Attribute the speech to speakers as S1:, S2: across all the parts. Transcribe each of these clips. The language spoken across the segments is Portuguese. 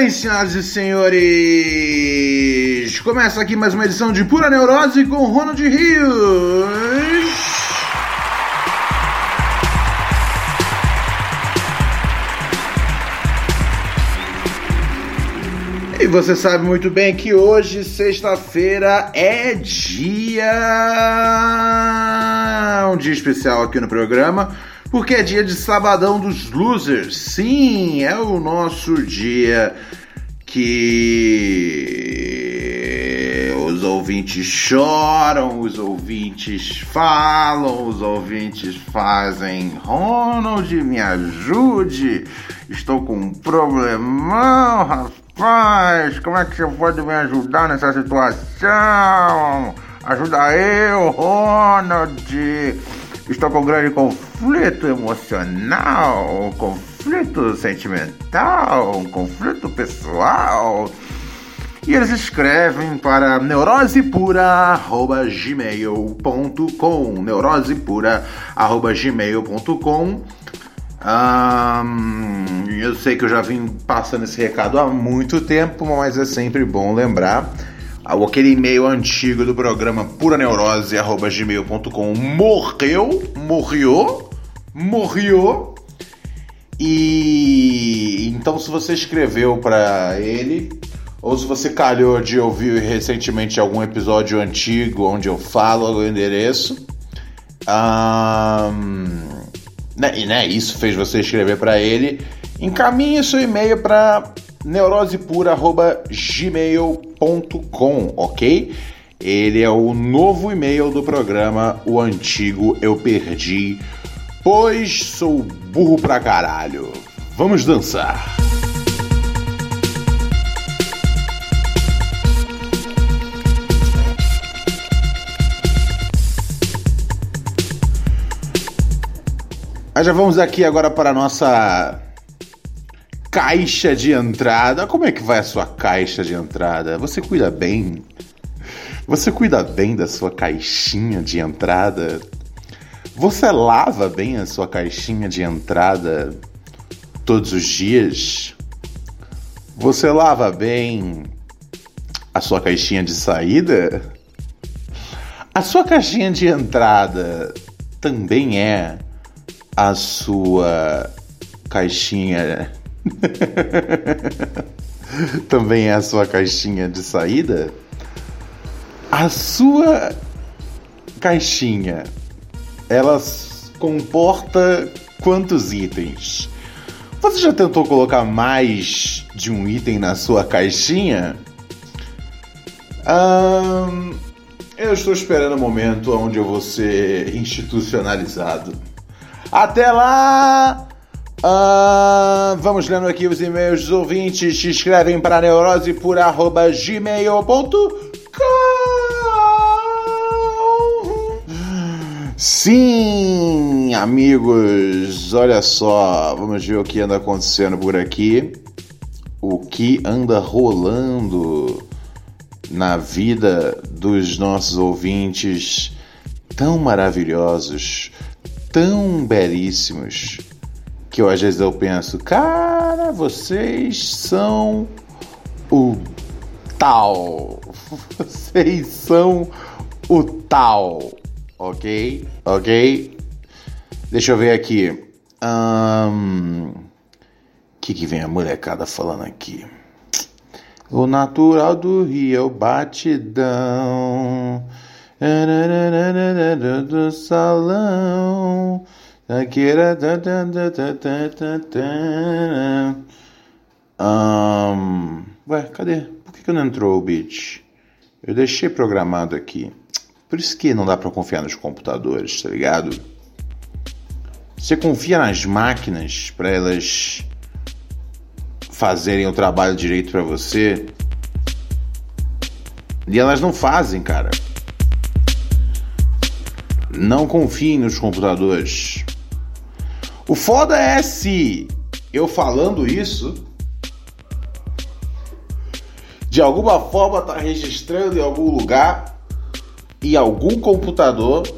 S1: Bem, senhoras e senhores! Começa aqui mais uma edição de Pura Neurose com Ronald Rios. E você sabe muito bem que hoje, sexta-feira, é dia. um dia especial aqui no programa, porque é dia de Sabadão dos Losers. Sim, é o nosso dia que os ouvintes choram, os ouvintes falam, os ouvintes fazem Ronald, me ajude, estou com um problemão, rapaz, como é que você pode me ajudar nessa situação? Ajuda eu, Ronald! Estou com um grande conflito emocional, um conflito sentimental, um conflito pessoal. E eles escrevem para neurosepura.gmail.com neurosepura.gmail.com um, Eu sei que eu já vim passando esse recado há muito tempo, mas é sempre bom lembrar aquele e-mail antigo do programa puraneurose.gmail.com morreu, morreu, morreu. E então, se você escreveu para ele, ou se você calhou de ouvir recentemente algum episódio antigo onde eu falo o endereço, um, né, e né, isso fez você escrever para ele, encaminhe seu e-mail para neurosepura.gmail.com, ok? Ele é o novo e-mail do programa, o antigo eu perdi, pois sou burro pra caralho. Vamos dançar! Mas já vamos aqui agora para a nossa caixa de entrada. Como é que vai a sua caixa de entrada? Você cuida bem? Você cuida bem da sua caixinha de entrada? Você lava bem a sua caixinha de entrada todos os dias? Você lava bem a sua caixinha de saída? A sua caixinha de entrada também é a sua caixinha também é a sua caixinha de saída? A sua caixinha, ela comporta quantos itens? Você já tentou colocar mais de um item na sua caixinha? Um, eu estou esperando o momento onde eu vou ser institucionalizado. Até lá! Uh, vamos lendo aqui os e-mails dos ouvintes. Que escrevem para neurosepura.gmail.com Sim, amigos, olha só, vamos ver o que anda acontecendo por aqui. O que anda rolando na vida dos nossos ouvintes tão maravilhosos, tão belíssimos que eu, às vezes eu penso, cara, vocês são o tal. Vocês são o tal. Ok? Ok? Deixa eu ver aqui. O um, que, que vem a molecada falando aqui? O natural do Rio é o batidão. Do salão. Um, ué, cadê? Por que, que não entrou o bit? Eu deixei programado aqui. Por isso que não dá para confiar nos computadores, tá ligado? Você confia nas máquinas para elas fazerem o trabalho direito para você? E elas não fazem, cara. Não confiem nos computadores. O foda é se eu falando isso de alguma forma tá registrando em algum lugar e algum computador,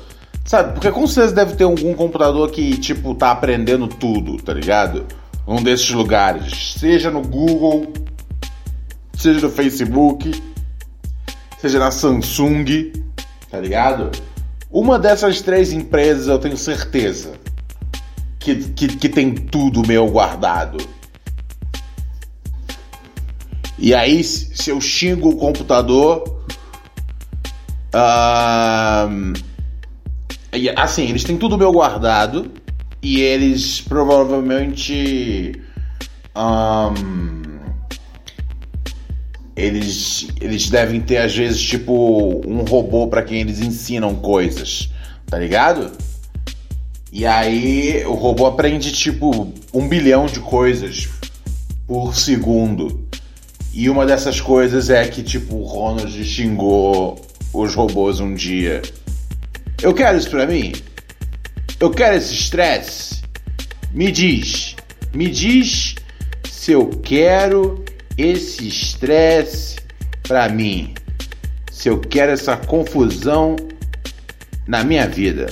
S1: sabe? Porque com certeza deve ter algum computador que tipo tá aprendendo tudo, tá ligado? Um desses lugares, seja no Google, seja no Facebook, seja na Samsung, tá ligado? Uma dessas três empresas eu tenho certeza que, que, que tem tudo meu guardado. E aí, se eu xingo o computador. Uh, assim, eles têm tudo meu guardado. E eles provavelmente. Um, eles, eles devem ter, às vezes, tipo, um robô para quem eles ensinam coisas. Tá ligado? E aí o robô aprende, tipo, um bilhão de coisas por segundo. E uma dessas coisas é que, tipo, o Ronald xingou os robôs um dia. Eu quero isso pra mim? Eu quero esse estresse? Me diz. Me diz se eu quero esse estresse pra mim. Se eu quero essa confusão na minha vida.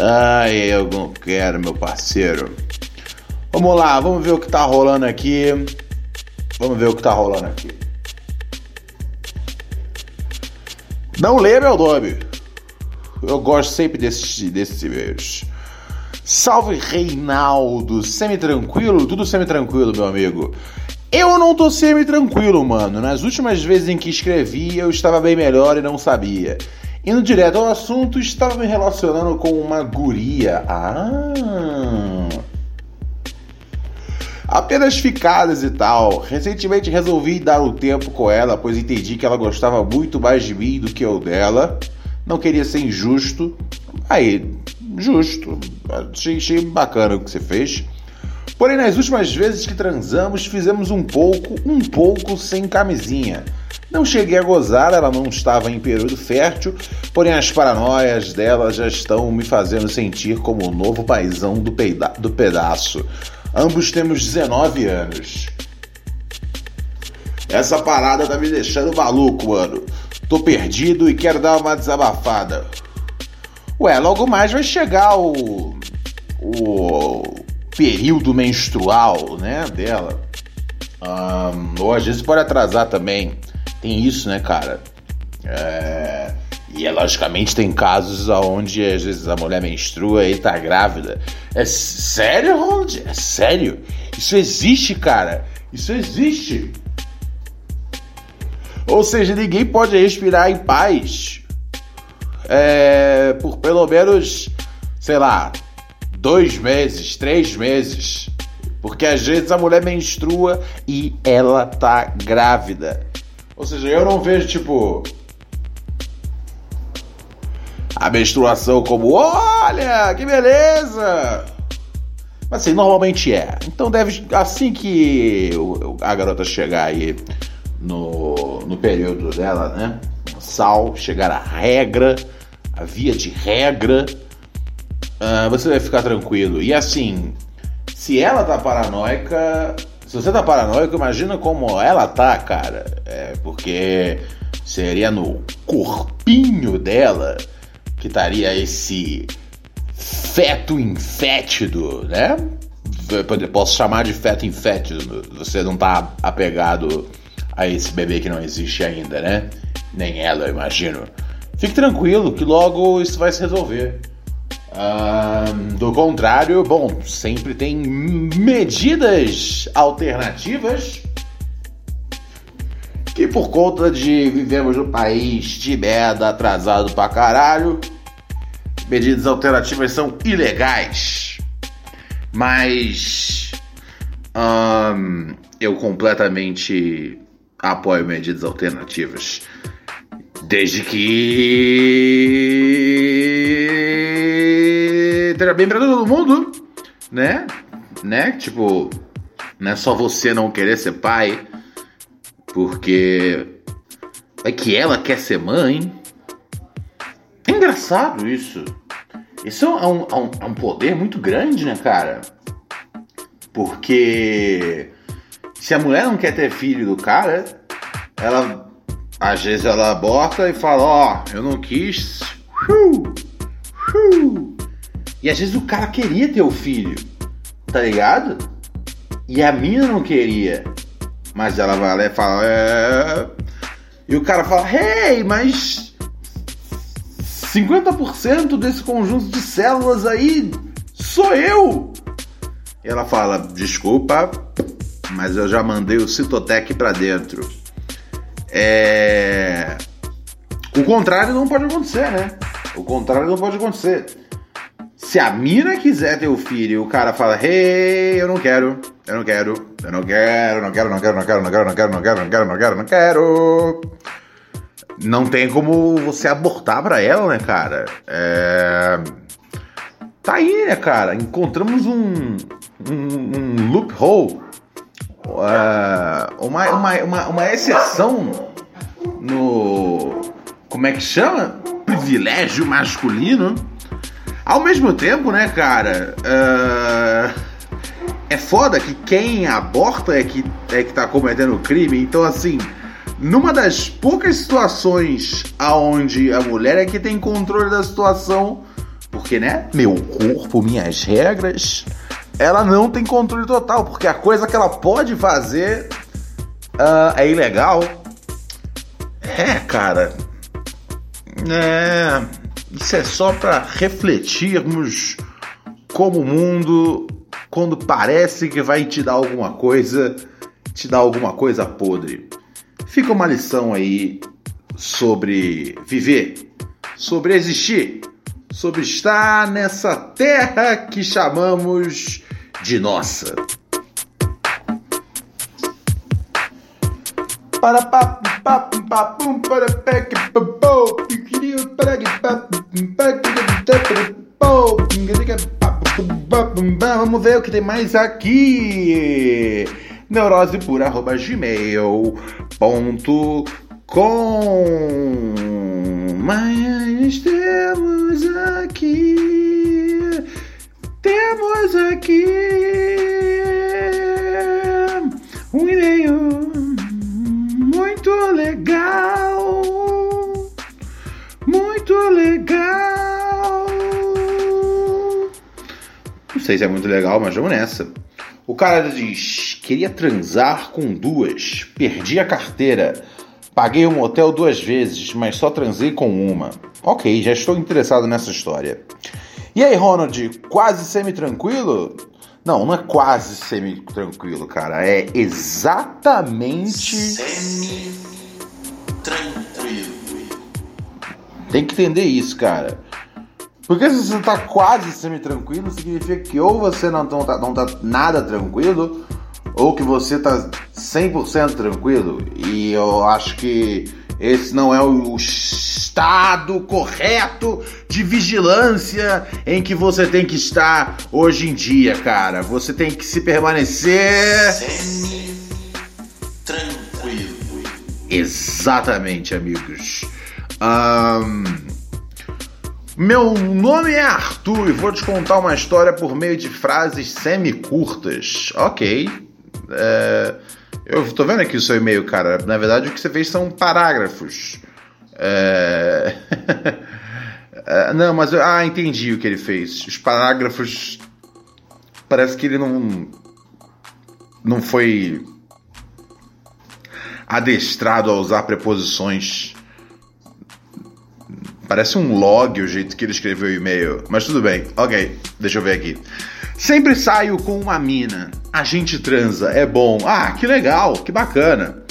S1: Ai, eu não quero, meu parceiro. Vamos lá, vamos ver o que tá rolando aqui. Vamos ver o que tá rolando aqui. Não lê meu nome. Eu gosto sempre desses, desses e-mails. Salve Reinaldo, semi-tranquilo? Tudo semi-tranquilo, meu amigo. Eu não tô semi-tranquilo, mano. Nas últimas vezes em que escrevi, eu estava bem melhor e não sabia. Indo direto ao assunto, estava me relacionando com uma guria. Ah! apenas ficadas e tal. Recentemente resolvi dar o um tempo com ela, pois entendi que ela gostava muito mais de mim do que eu dela. Não queria ser injusto. Aí, justo. Achei, achei bacana o que você fez. Porém, nas últimas vezes que transamos, fizemos um pouco, um pouco sem camisinha. Não cheguei a gozar, ela não estava em período fértil, porém as paranoias dela já estão me fazendo sentir como o novo paizão do, peida do pedaço. Ambos temos 19 anos. Essa parada tá me deixando maluco, mano. Tô perdido e quero dar uma desabafada. Ué, logo mais vai chegar o. o período menstrual, né, dela. Um, ou às vezes pode atrasar também. Tem isso, né, cara? É. E é, logicamente tem casos onde às vezes a mulher menstrua e tá grávida. É sério, Ronald? É sério? Isso existe, cara. Isso existe. Ou seja, ninguém pode respirar em paz é, por pelo menos, sei lá, dois meses, três meses. Porque às vezes a mulher menstrua e ela tá grávida. Ou seja, eu não vejo tipo a menstruação como olha, que beleza! Mas assim, normalmente é. Então deve. Assim que a garota chegar aí no, no período dela, né? Sal, chegar a regra, a via de regra, uh, você vai ficar tranquilo. E assim, se ela tá paranoica. Se você tá paranoico, imagina como ela tá, cara. É, porque seria no corpinho dela que estaria esse feto infétido, né? Posso chamar de feto infétido. Você não tá apegado a esse bebê que não existe ainda, né? Nem ela, eu imagino. Fique tranquilo que logo isso vai se resolver. Do contrário, bom, sempre tem medidas alternativas que por conta de vivemos num país de merda atrasado pra caralho, medidas alternativas são ilegais. Mas eu completamente apoio medidas alternativas. Desde que esteja bem para todo mundo, né? Né? Tipo, não é só você não querer ser pai, porque é que ela quer ser mãe. É engraçado isso. Isso é um, é um, é um poder muito grande, né, cara? Porque se a mulher não quer ter filho do cara, ela às vezes ela bota e fala, ó, oh, eu não quis. E às vezes o cara queria ter o filho, tá ligado? E a mina não queria. Mas ela vai lá e fala, é... E o cara fala, hey, mas 50% desse conjunto de células aí sou eu. E ela fala, desculpa, mas eu já mandei o Citotec para dentro. É... O contrário não pode acontecer, né? O contrário não pode acontecer. Se a mina quiser ter o filho e o cara fala, hey, eu não quero, eu não quero, eu não quero, não quero, não quero, não quero, não quero, não quero, não quero, não quero, não quero, não quero. Não tem como você abortar pra ela, né, cara? É... Tá aí, né, cara? Encontramos um, um, um loophole uh, uma, uma, uma, uma exceção no. Como é que chama? Privilégio masculino. Ao mesmo tempo, né, cara? Uh, é foda que quem aborta é que, é que tá cometendo crime. Então, assim, numa das poucas situações aonde a mulher é que tem controle da situação, porque, né? Meu corpo, minhas regras ela não tem controle total, porque a coisa que ela pode fazer uh, é ilegal. É, cara. É. Isso é só para refletirmos como o mundo, quando parece que vai te dar alguma coisa, te dá alguma coisa podre. Fica uma lição aí sobre viver, sobre existir, sobre estar nessa terra que chamamos de nossa. Para Vamos ver o que tem mais aqui. Neurose por arroba gmail.com Mas temos aqui. Temos aqui um e-mail muito legal, muito legal. Não sei se é muito legal, mas vamos nessa. O cara diz: queria transar com duas, perdi a carteira, paguei um motel duas vezes, mas só transei com uma. Ok, já estou interessado nessa história. E aí, Ronald, quase semi-tranquilo? Não, não é quase semi-tranquilo, cara. É exatamente. Semi-tranquilo. Tem que entender isso, cara. Porque se você tá quase semi-tranquilo, significa que ou você não tá, não tá nada tranquilo, ou que você tá 100% tranquilo. E eu acho que esse não é o estado correto de vigilância em que você tem que estar hoje em dia, cara. Você tem que se permanecer semi-tranquilo. Exatamente, amigos. Um... Meu nome é Arthur e vou te contar uma história por meio de frases semi-curtas. Ok. É... Eu tô vendo aqui o seu e-mail, cara. Na verdade, o que você fez são parágrafos. É... é... não, mas. Ah, entendi o que ele fez. Os parágrafos. Parece que ele não. Não foi. adestrado a usar preposições. Parece um log o jeito que ele escreveu o e-mail. Mas tudo bem. Ok, deixa eu ver aqui. Sempre saio com uma mina. A gente transa, é bom. Ah, que legal, que bacana.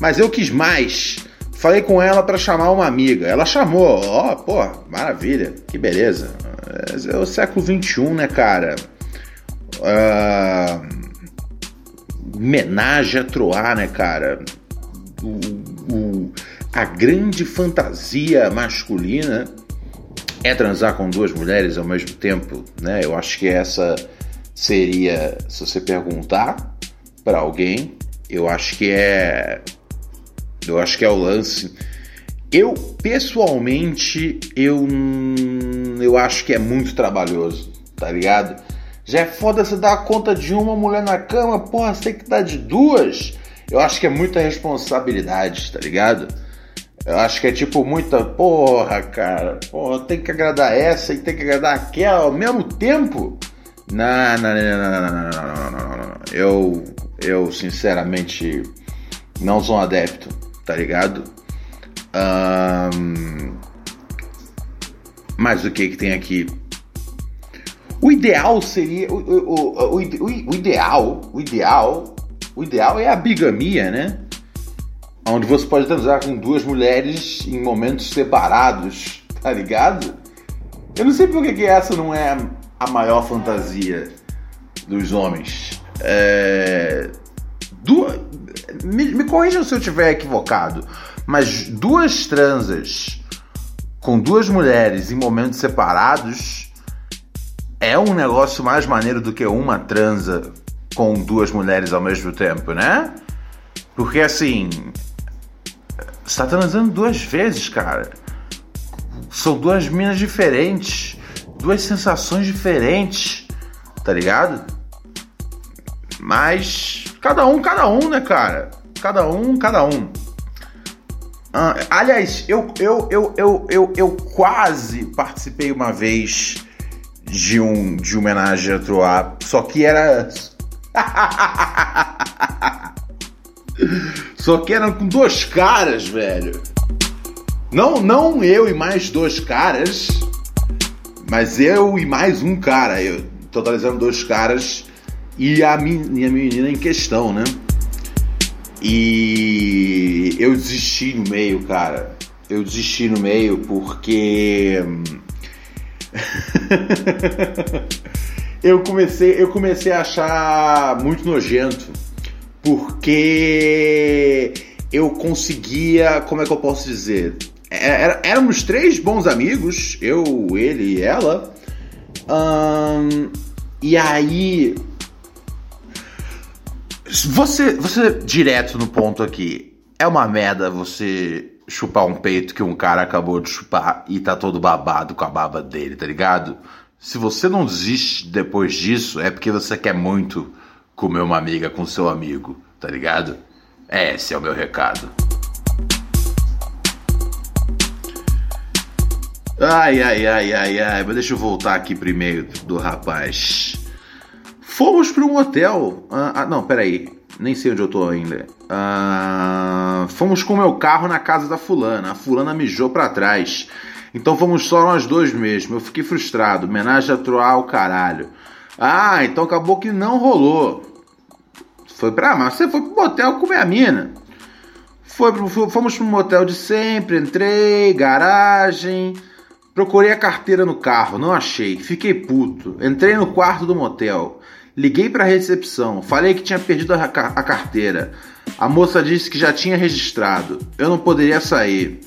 S1: Mas eu quis mais. Falei com ela para chamar uma amiga. Ela chamou. Ó, oh, pô, maravilha, que beleza. É o século XXI, né, cara? Uh, menage a troar, né, cara? o, a grande fantasia masculina é transar com duas mulheres ao mesmo tempo, né? Eu acho que essa seria, se você perguntar para alguém, eu acho que é, eu acho que é o lance. Eu pessoalmente eu eu acho que é muito trabalhoso, tá ligado? Já é foda você dar conta de uma mulher na cama, porra, você tem que dar de duas. Eu acho que é muita responsabilidade, tá ligado? Eu acho que é tipo muita porra, cara. Porra, tem que agradar essa e tem que agradar aquela ao mesmo tempo. Não, não, não, não, não, não, não, não, não. Eu, eu sinceramente não sou um adepto, tá ligado? Um... Mas o que que tem aqui? O ideal seria o, o, o, o, o ideal, o ideal, o ideal é a bigamia, né? Onde você pode transar com duas mulheres em momentos separados, tá ligado? Eu não sei por que essa não é a maior fantasia dos homens. É... Du... Me, me corrijam se eu estiver equivocado, mas duas transas com duas mulheres em momentos separados é um negócio mais maneiro do que uma transa com duas mulheres ao mesmo tempo, né? Porque assim, você tá transando duas vezes, cara. São duas minas diferentes, duas sensações diferentes, tá ligado? Mas cada um, cada um, né, cara? Cada um, cada um. Ah, aliás, eu, eu, eu, eu, eu, eu quase participei uma vez de um de homenagem a Troar, só que era Só que eram com dois caras, velho. Não, não eu e mais dois caras, mas eu e mais um cara, eu, totalizando dois caras e a minha menina em questão, né? E eu desisti no meio, cara. Eu desisti no meio porque eu comecei, eu comecei a achar muito nojento porque eu conseguia, como é que eu posso dizer? É, era, éramos três bons amigos, eu, ele e ela. Um, e aí. Você, você direto no ponto aqui. É uma merda você chupar um peito que um cara acabou de chupar e tá todo babado com a baba dele, tá ligado? Se você não desiste depois disso, é porque você quer muito comer uma amiga com seu amigo, tá ligado? É, esse é o meu recado. Ai, ai, ai, ai, ai, mas deixa eu voltar aqui primeiro do rapaz. Fomos para um hotel. Ah, ah, não, peraí. Nem sei onde eu tô ainda. Ah, fomos com meu carro na casa da fulana. A fulana mijou para trás. Então fomos só nós dois mesmo. Eu fiquei frustrado. Homenagem a Troar o caralho. Ah, então acabou que não rolou. Foi pra. Mas você foi pro motel comer a mina. Foi fomos pro motel de sempre, entrei, garagem. Procurei a carteira no carro, não achei. Fiquei puto. Entrei no quarto do motel. Liguei pra recepção. Falei que tinha perdido a, a carteira. A moça disse que já tinha registrado. Eu não poderia sair.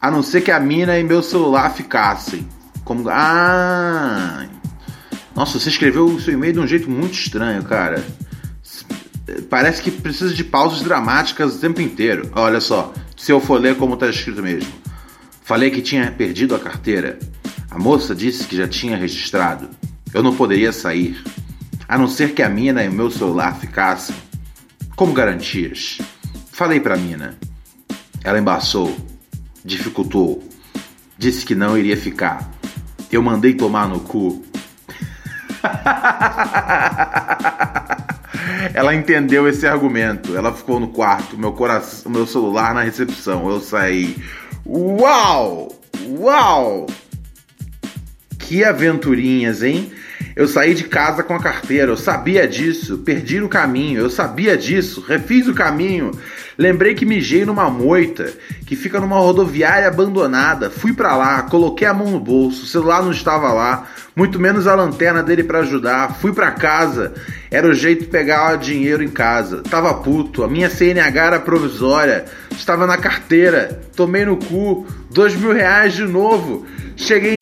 S1: A não ser que a mina e meu celular ficassem. Como. Ah! Nossa, você escreveu o seu e-mail de um jeito muito estranho, cara. Parece que precisa de pausas dramáticas o tempo inteiro. Olha só, se eu for ler como está escrito mesmo. Falei que tinha perdido a carteira. A moça disse que já tinha registrado. Eu não poderia sair. A não ser que a mina e o meu celular ficassem. Como garantias? Falei pra mina. Ela embaçou, dificultou, disse que não iria ficar. Eu mandei tomar no cu. Ela entendeu esse argumento. Ela ficou no quarto, meu coração, meu celular na recepção. Eu saí. Uau! Uau! Que aventurinhas, hein? Eu saí de casa com a carteira, eu sabia disso, perdi no caminho, eu sabia disso, refiz o caminho. Lembrei que mijei numa moita que fica numa rodoviária abandonada. Fui para lá, coloquei a mão no bolso, o celular não estava lá, muito menos a lanterna dele para ajudar. Fui para casa, era o jeito de pegar dinheiro em casa. Tava puto, a minha CNH era provisória, estava na carteira, tomei no cu, dois mil reais de novo. Cheguei.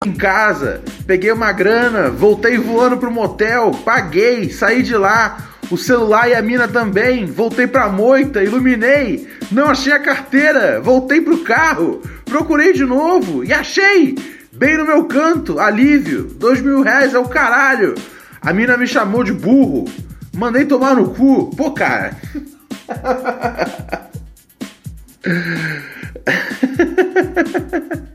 S1: Em casa, peguei uma grana, voltei voando pro motel, paguei, saí de lá. O celular e a mina também. Voltei pra moita, iluminei. Não achei a carteira. Voltei pro carro. Procurei de novo e achei. Bem no meu canto, alívio. Dois mil reais é o caralho. A mina me chamou de burro. Mandei tomar no cu. Pô, cara.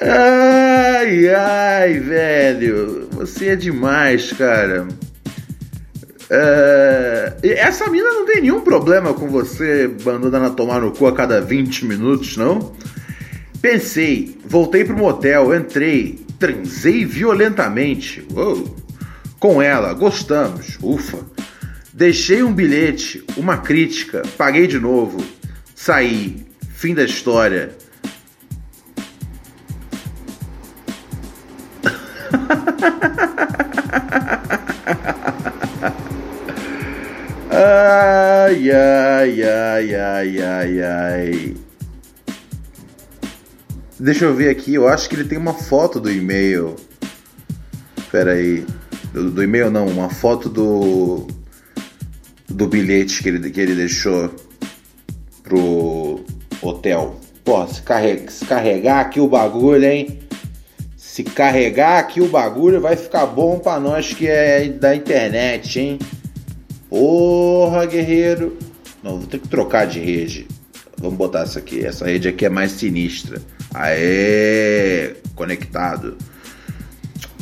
S1: Ai, ai, velho. Você é demais, cara. É... Essa mina não tem nenhum problema com você mandando tomar no cu a cada 20 minutos, não? Pensei, voltei pro motel, entrei, transei violentamente. Uou. Com ela, gostamos, ufa. Deixei um bilhete, uma crítica, paguei de novo, saí, fim da história. Ai, ai, ai, ai, ai, ai. Deixa eu ver aqui, eu acho que ele tem uma foto do e-mail. Pera aí. Do, do e-mail não, uma foto do. Do bilhete que ele, que ele deixou pro hotel. Pô, se, se carregar aqui o bagulho, hein? Se carregar aqui o bagulho, vai ficar bom pra nós que é da internet, hein? Porra, guerreiro. Não, vou ter que trocar de rede. Vamos botar essa aqui. Essa rede aqui é mais sinistra. Aê! Conectado.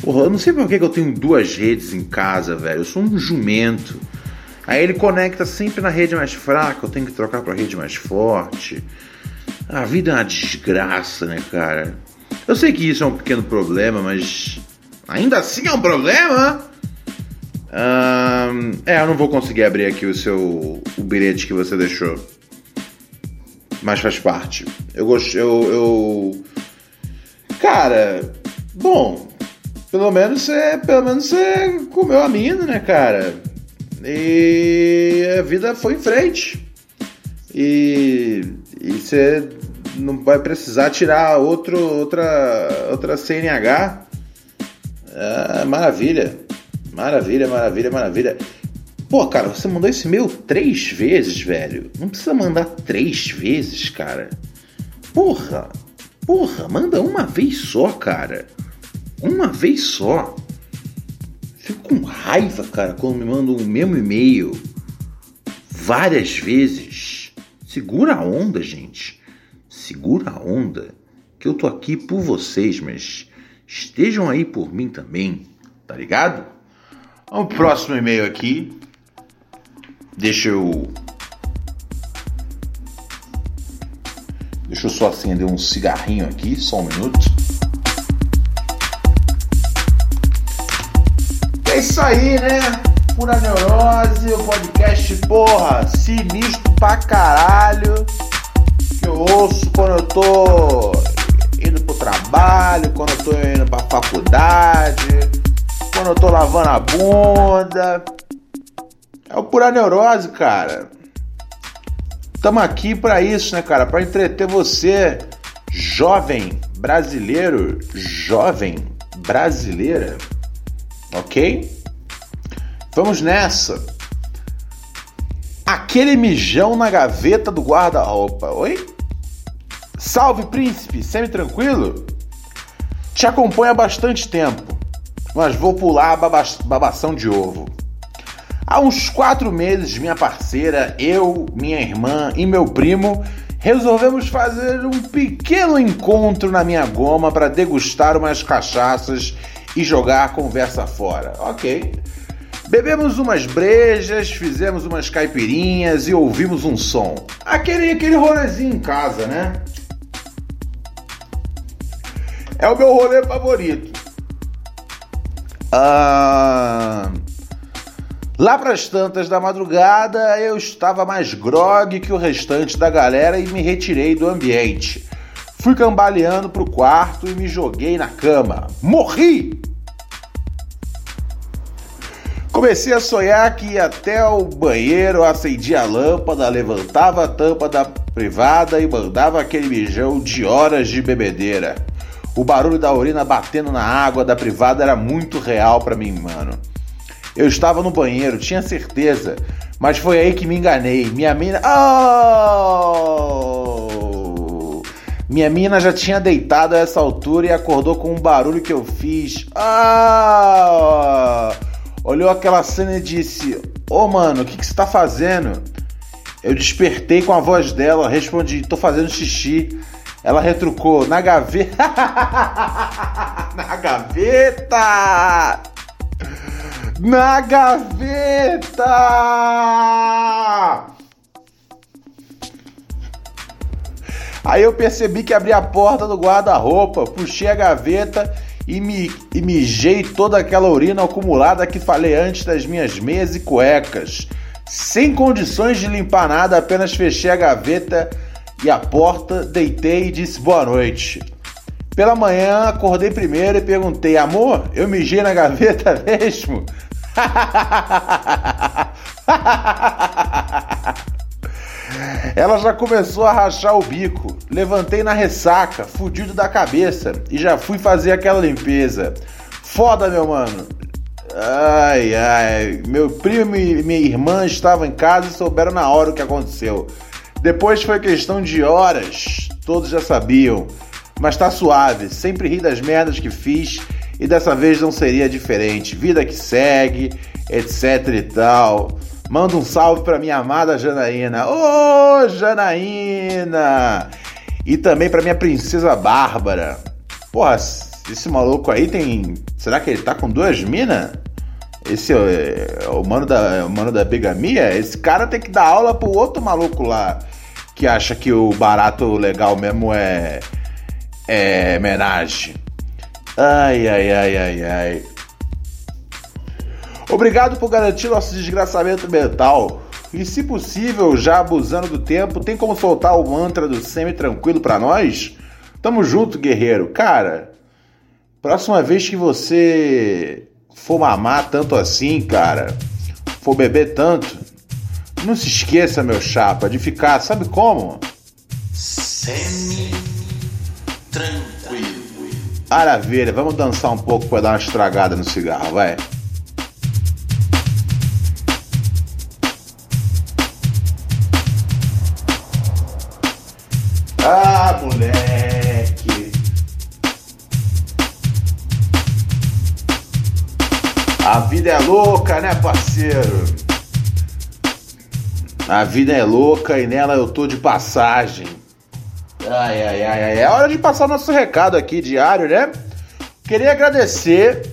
S1: Porra, eu não sei por que eu tenho duas redes em casa, velho. Eu sou um jumento. Aí ele conecta sempre na rede mais fraca, eu tenho que trocar pra rede mais forte. A vida é uma desgraça, né, cara? Eu sei que isso é um pequeno problema, mas ainda assim é um problema. é, eu não vou conseguir abrir aqui o seu o bilhete que você deixou, mas faz parte. Eu gosto, eu, eu, cara, bom, pelo menos você, pelo menos você comeu a mina, né, cara? E a vida foi em frente. E, e você não vai precisar tirar outro, outra, outra CNH. É, maravilha. Maravilha, maravilha, maravilha. Pô, cara, você mandou esse e-mail três vezes, velho. Não precisa mandar três vezes, cara. Porra, porra, manda uma vez só, cara. Uma vez só. Fico com raiva, cara, quando me mandam o mesmo e-mail várias vezes. Segura a onda, gente. Segura a onda. Que eu tô aqui por vocês, mas estejam aí por mim também, tá ligado? O próximo e-mail aqui. Deixa eu. Deixa eu só acender um cigarrinho aqui, só um minuto. É isso aí, né? Pura Neurose, o podcast, porra, sinistro pra caralho. Ouço quando eu tô indo pro trabalho, quando eu tô indo pra faculdade, quando eu tô lavando a bunda. É o pura neurose, cara. Tamo aqui para isso, né, cara? Para entreter você, jovem brasileiro, jovem brasileira. OK? Vamos nessa. Aquele mijão na gaveta do guarda-roupa. Oi? Salve, príncipe, semi-tranquilo? Te acompanho há bastante tempo, mas vou pular a baba babação de ovo. Há uns quatro meses, minha parceira, eu, minha irmã e meu primo resolvemos fazer um pequeno encontro na minha goma para degustar umas cachaças e jogar a conversa fora. Ok. Bebemos umas brejas, fizemos umas caipirinhas e ouvimos um som. Aquele, aquele rolezinho em casa, né? É o meu rolê favorito. Ah, lá para as tantas da madrugada, eu estava mais grog que o restante da galera e me retirei do ambiente. Fui cambaleando pro quarto e me joguei na cama. Morri! Comecei a sonhar que ia até o banheiro, acendia a lâmpada, levantava a tampa da privada e mandava aquele mijão de horas de bebedeira. O barulho da urina batendo na água da privada era muito real para mim, mano. Eu estava no banheiro, tinha certeza, mas foi aí que me enganei. Minha mina. Oh! Minha mina já tinha deitado a essa altura e acordou com um barulho que eu fiz. Ah! olhou aquela cena e disse: Ô oh, mano, o que, que você tá fazendo? Eu despertei com a voz dela, respondi: tô fazendo xixi. Ela retrucou: na gaveta. na gaveta! Na gaveta! Aí eu percebi que abri a porta do guarda-roupa, puxei a gaveta e, me, e mijei toda aquela urina acumulada que falei antes das minhas meias e cuecas. Sem condições de limpar nada, apenas fechei a gaveta e a porta, deitei e disse boa noite. Pela manhã acordei primeiro e perguntei: Amor, eu mijei na gaveta mesmo? Ela já começou a rachar o bico. Levantei na ressaca, fudido da cabeça, e já fui fazer aquela limpeza. Foda, meu mano. Ai, ai. Meu primo e minha irmã estavam em casa e souberam na hora o que aconteceu. Depois foi questão de horas, todos já sabiam. Mas tá suave, sempre ri das merdas que fiz e dessa vez não seria diferente. Vida que segue, etc e tal. Manda um salve para minha amada Janaína. Ô, oh, Janaína! E também para minha princesa Bárbara. Porra, esse maluco aí tem. Será que ele tá com duas minas? Esse é, é o mano da, é o mano da bigamia? Esse cara tem que dar aula pro outro maluco lá que acha que o barato legal mesmo é. É homenagem. Ai, ai, ai, ai, ai. Obrigado por garantir nosso desgraçamento mental. E se possível, já abusando do tempo, tem como soltar o mantra do semi-tranquilo para nós? Tamo junto, guerreiro. Cara, próxima vez que você for mamar tanto assim, cara, for beber tanto, não se esqueça, meu chapa, de ficar, sabe como? Semi-tranquilo. Maravilha, vamos dançar um pouco para dar uma estragada no cigarro, vai. Ah, moleque. A vida é louca, né, parceiro? A vida é louca e nela eu tô de passagem. Ai, ai, ai, ai. É hora de passar nosso recado aqui diário, né? Queria agradecer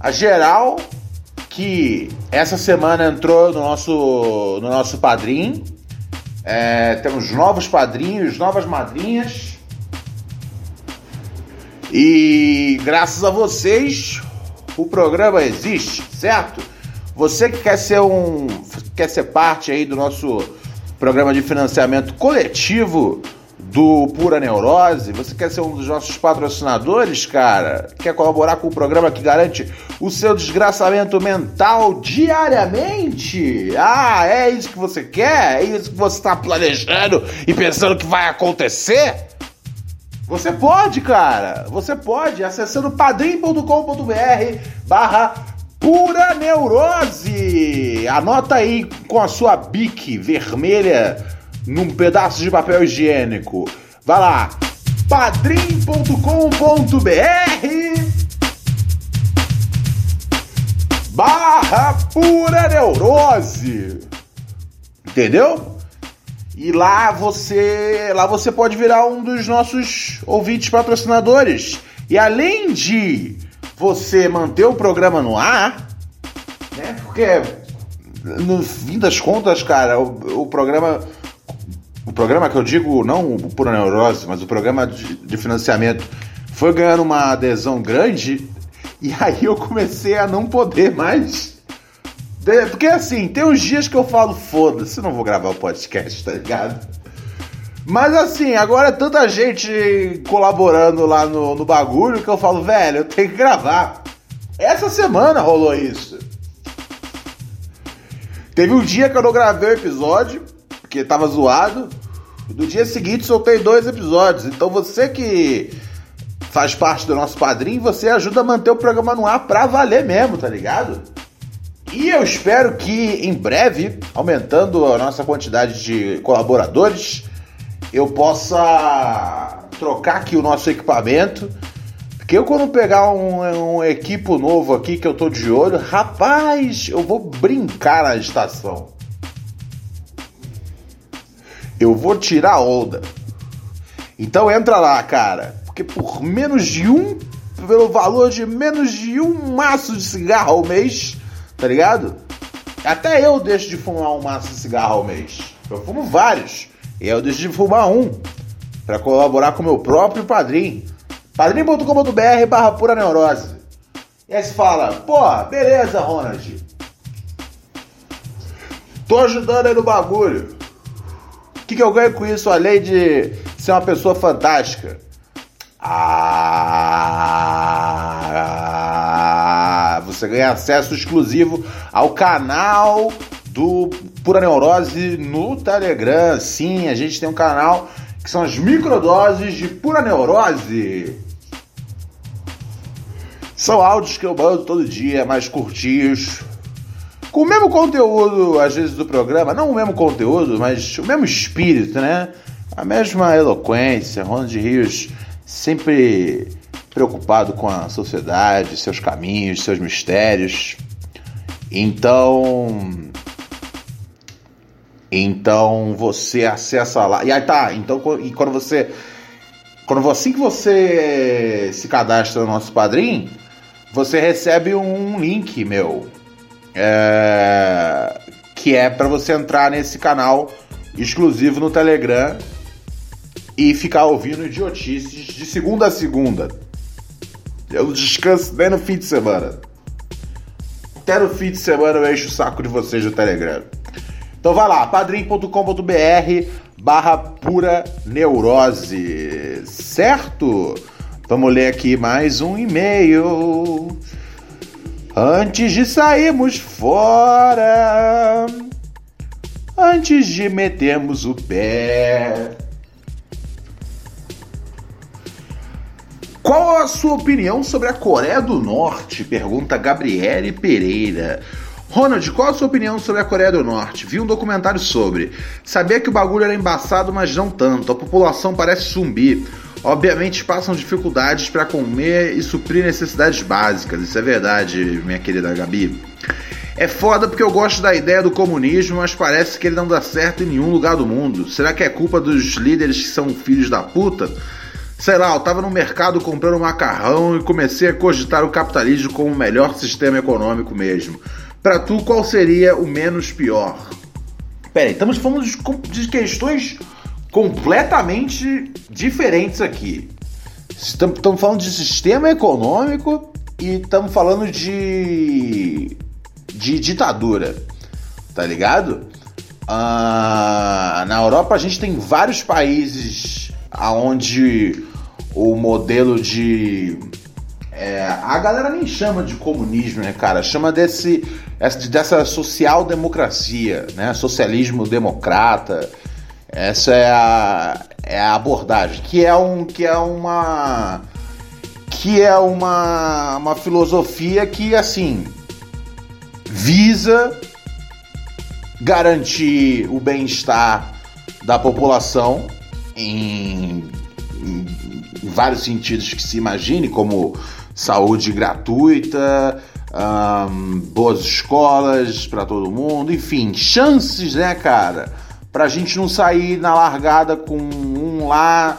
S1: a geral que essa semana entrou no nosso, no nosso padrinho é, temos novos padrinhos, novas madrinhas. E graças a vocês o programa existe, certo? Você que quer ser um quer ser parte aí do nosso programa de financiamento coletivo do Pura Neurose? Você quer ser um dos nossos patrocinadores, cara? Quer colaborar com o programa que garante o seu desgraçamento mental diariamente? Ah, é isso que você quer? É isso que você está planejando e pensando que vai acontecer? Você pode, cara. Você pode acessando padrim.com.br barra pura neurose. Anota aí com a sua bique vermelha num pedaço de papel higiênico. Vai lá, padrim.com.br barra pura neurose. Entendeu? E lá você, lá você pode virar um dos nossos ouvintes patrocinadores. E além de você manter o programa no ar, né? Porque no fim das contas, cara, o, o programa o programa que eu digo, não o Neurose, mas o programa de, de financiamento foi ganhando uma adesão grande e aí eu comecei a não poder mais. Porque assim, tem uns dias que eu falo, foda-se, não vou gravar o podcast, tá ligado? Mas assim, agora é tanta gente colaborando lá no, no bagulho que eu falo, velho, eu tenho que gravar. Essa semana rolou isso. Teve um dia que eu não gravei o episódio, porque tava zoado. No dia seguinte soltei dois episódios. Então você que faz parte do nosso padrinho, você ajuda a manter o programa no ar pra valer mesmo, tá ligado? E eu espero que em breve, aumentando a nossa quantidade de colaboradores, eu possa trocar aqui o nosso equipamento. Porque eu quando pegar um, um equipo novo aqui que eu tô de olho, rapaz, eu vou brincar na estação eu vou tirar onda. Então entra lá, cara, porque por menos de um, pelo valor de menos de um maço de cigarro ao mês, tá ligado? Até eu deixo de fumar um maço de cigarro ao mês. Eu fumo vários. E eu deixo de fumar um para colaborar com o meu próprio padrinho. padrinho.com.br barra pura neurose. E aí você fala, pô, beleza, Ronald. Tô ajudando aí no bagulho que, que eu ganho com isso, além de ser uma pessoa fantástica? Ah, você ganha acesso exclusivo ao canal do Pura Neurose no Telegram. Sim, a gente tem um canal que são as microdoses de Pura Neurose. São áudios que eu mando todo dia, mais curtinhos, com o mesmo conteúdo, às vezes, do programa, não o mesmo conteúdo, mas o mesmo espírito, né? A mesma eloquência, Ronald Rios sempre preocupado com a sociedade, seus caminhos, seus mistérios. Então. Então você acessa lá. E aí tá, então e quando você. Quando assim que você se cadastra no nosso padrinho, você recebe um link meu é, que é para você entrar nesse canal exclusivo no Telegram e ficar ouvindo idiotices de segunda a segunda. Eu descanso nem no fim de semana. Até no fim de semana eu encho o saco de vocês no Telegram. Então vai lá, padrim.com.br barra pura neurose, certo? Vamos ler aqui mais um e-mail. Antes de sairmos fora, antes de metermos o pé. Qual a sua opinião sobre a Coreia do Norte? Pergunta Gabriele Pereira. Ronald, qual a sua opinião sobre a Coreia do Norte? Vi um documentário sobre. Sabia que o bagulho era embaçado, mas não tanto. A população parece zumbir. Obviamente passam dificuldades para comer e suprir necessidades básicas, isso é verdade, minha querida Gabi. É foda porque eu gosto da ideia do comunismo, mas parece que ele não dá certo em nenhum lugar do mundo. Será que é culpa dos líderes que são filhos da puta? Sei lá, eu tava no mercado comprando macarrão e comecei a cogitar o capitalismo como o melhor sistema econômico mesmo. Para tu, qual seria o menos pior? Peraí, estamos falando de questões completamente diferentes aqui. Estamos falando de sistema econômico e estamos falando de, de ditadura, tá ligado? Ah, na Europa a gente tem vários países aonde o modelo de é, a galera nem chama de comunismo, né, cara? Chama desse, dessa social-democracia, né? Socialismo democrata. Essa é a, é a abordagem, que é, um, que é uma que é uma, uma filosofia que, assim, visa garantir o bem-estar da população em, em, vários sentidos que se imagine, como saúde gratuita, boas escolas para todo mundo, enfim, chances, né, cara, para a gente não sair na largada com um lá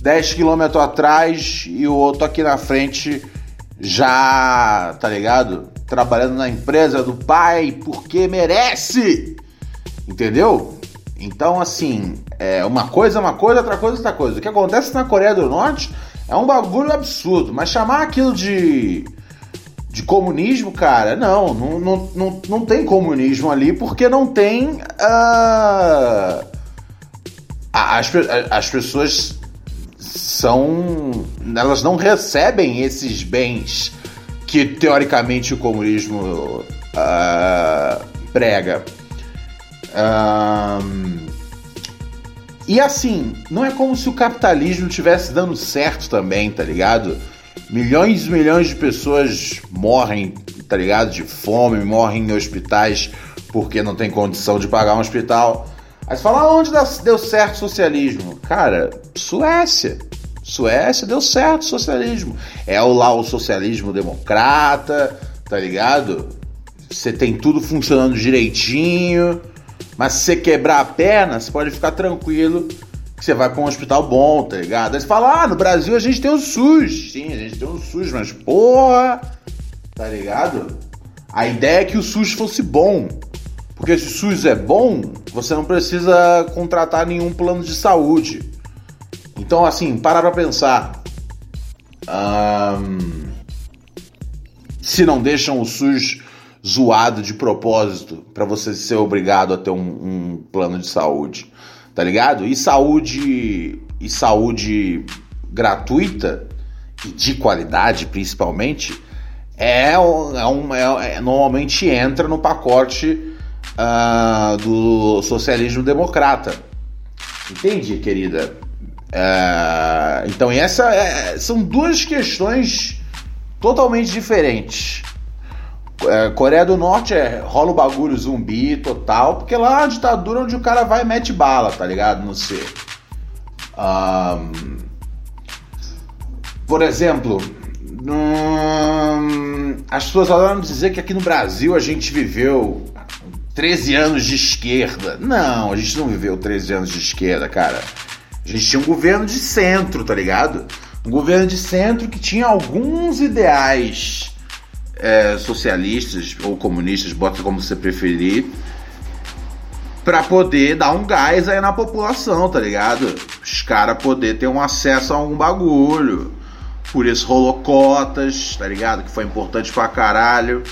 S1: 10 quilômetros atrás e o outro aqui na frente já, tá ligado? Trabalhando na empresa do pai porque merece, entendeu? Então, assim, é uma coisa uma coisa, outra coisa outra coisa. O que acontece na Coreia do Norte é um bagulho absurdo, mas chamar aquilo de, de comunismo, cara, não, não, não, não, não tem comunismo ali porque não tem. Uh, as, as pessoas são. Elas não recebem esses bens que teoricamente o comunismo uh, prega. Um, e assim, não é como se o capitalismo estivesse dando certo também, tá ligado? Milhões e milhões de pessoas morrem, tá ligado? De fome, morrem em hospitais porque não tem condição de pagar um hospital. Aí você fala, onde deu certo o socialismo? Cara, Suécia. Suécia deu certo o socialismo. É o, lá o socialismo democrata, tá ligado? Você tem tudo funcionando direitinho. Mas se você quebrar a perna, você pode ficar tranquilo que você vai para um hospital bom, tá ligado? Aí você fala, ah, no Brasil a gente tem o SUS. Sim, a gente tem o SUS, mas porra, tá ligado? A ideia é que o SUS fosse bom. Porque se o SUS é bom, você não precisa contratar nenhum plano de saúde. Então, assim, para pra pensar. Um, se não deixam o SUS zoado de propósito para você ser obrigado a ter um, um, plano de saúde, tá ligado? E saúde e saúde gratuita e de qualidade, principalmente, é, é, um, é, é normalmente entra no pacote uh, do socialismo democrata. Entende, querida? Uh, então, essa é, são duas questões totalmente diferentes. Uh, Coreia do Norte é rola o bagulho zumbi total, porque lá é uma ditadura onde o cara vai e mete bala, tá ligado? Não sei. Um, por exemplo, hum, as pessoas adoram dizer que aqui no Brasil a gente viveu 13 anos de esquerda. Não, a gente não viveu 13 anos de esquerda, cara. A gente tinha um governo de centro, tá ligado? Um governo de centro que tinha alguns ideais é, socialistas ou comunistas, bota como você preferir, para poder dar um gás aí na população, tá ligado? Os caras poder ter um acesso a algum bagulho. Por isso rolou cotas, tá ligado? Que foi importante pra caralho.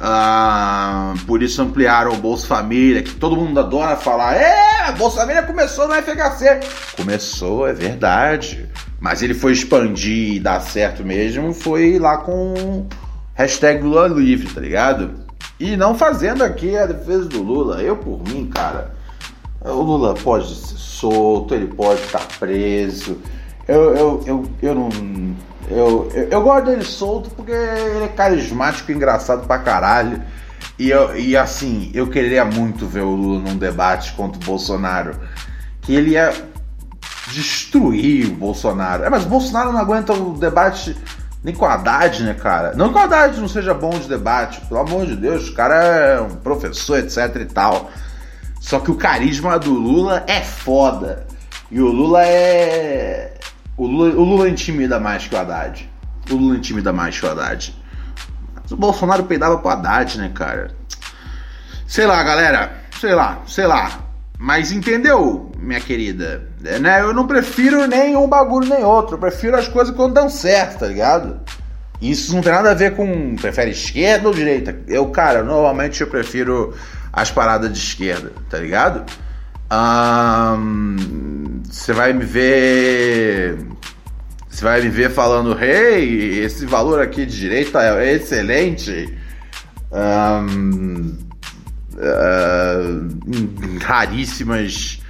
S1: Ah, por isso ampliaram o Bolsa Família, que todo mundo adora falar. É, Bolsa Família começou no FHC. Começou, é verdade. Mas ele foi expandir e dar certo mesmo, foi lá com hashtag Lula livre, tá ligado? E não fazendo aqui a defesa do Lula. Eu, por mim, cara, o Lula pode ser solto, ele pode estar preso. Eu, eu, eu, eu não eu, eu, eu, gosto dele solto porque ele é carismático engraçado pra caralho. E, eu, e assim, eu queria muito ver o Lula num debate contra o Bolsonaro. Que ele ia destruir o Bolsonaro. É, mas o Bolsonaro não aguenta o debate nem com a Haddad, né, cara? Não que o Haddad não seja bom de debate, pelo amor de Deus, o cara é um professor, etc e tal. Só que o carisma do Lula é foda. E o Lula é o Lula, o Lula intimida mais que o Haddad. O Lula intimida mais que o Haddad. Mas o Bolsonaro peidava pro Haddad, né, cara? Sei lá, galera. Sei lá, sei lá. Mas entendeu, minha querida? É, né? Eu não prefiro nem um bagulho nem outro. Eu prefiro as coisas quando dão certo, tá ligado? Isso não tem nada a ver com prefere esquerda ou direita. Eu, cara, normalmente eu prefiro as paradas de esquerda, tá ligado? Um, Você vai me ver. Você vai me ver falando, hey, esse valor aqui de direito é excelente. Um, uh, raríssimas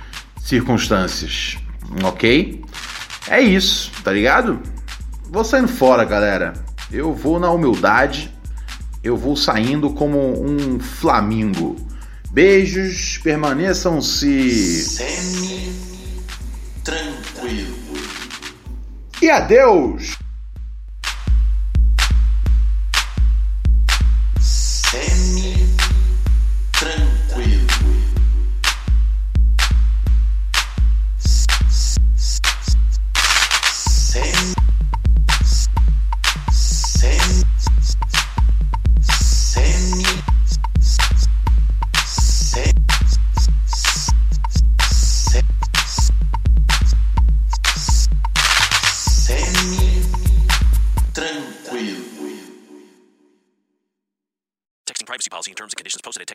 S1: circunstâncias, ok? É isso, tá ligado? Vou saindo fora, galera. Eu vou na humildade, eu vou saindo como um flamingo. Beijos, permaneçam-se
S2: semi-tranquilo.
S1: E adeus!
S3: notifications posted at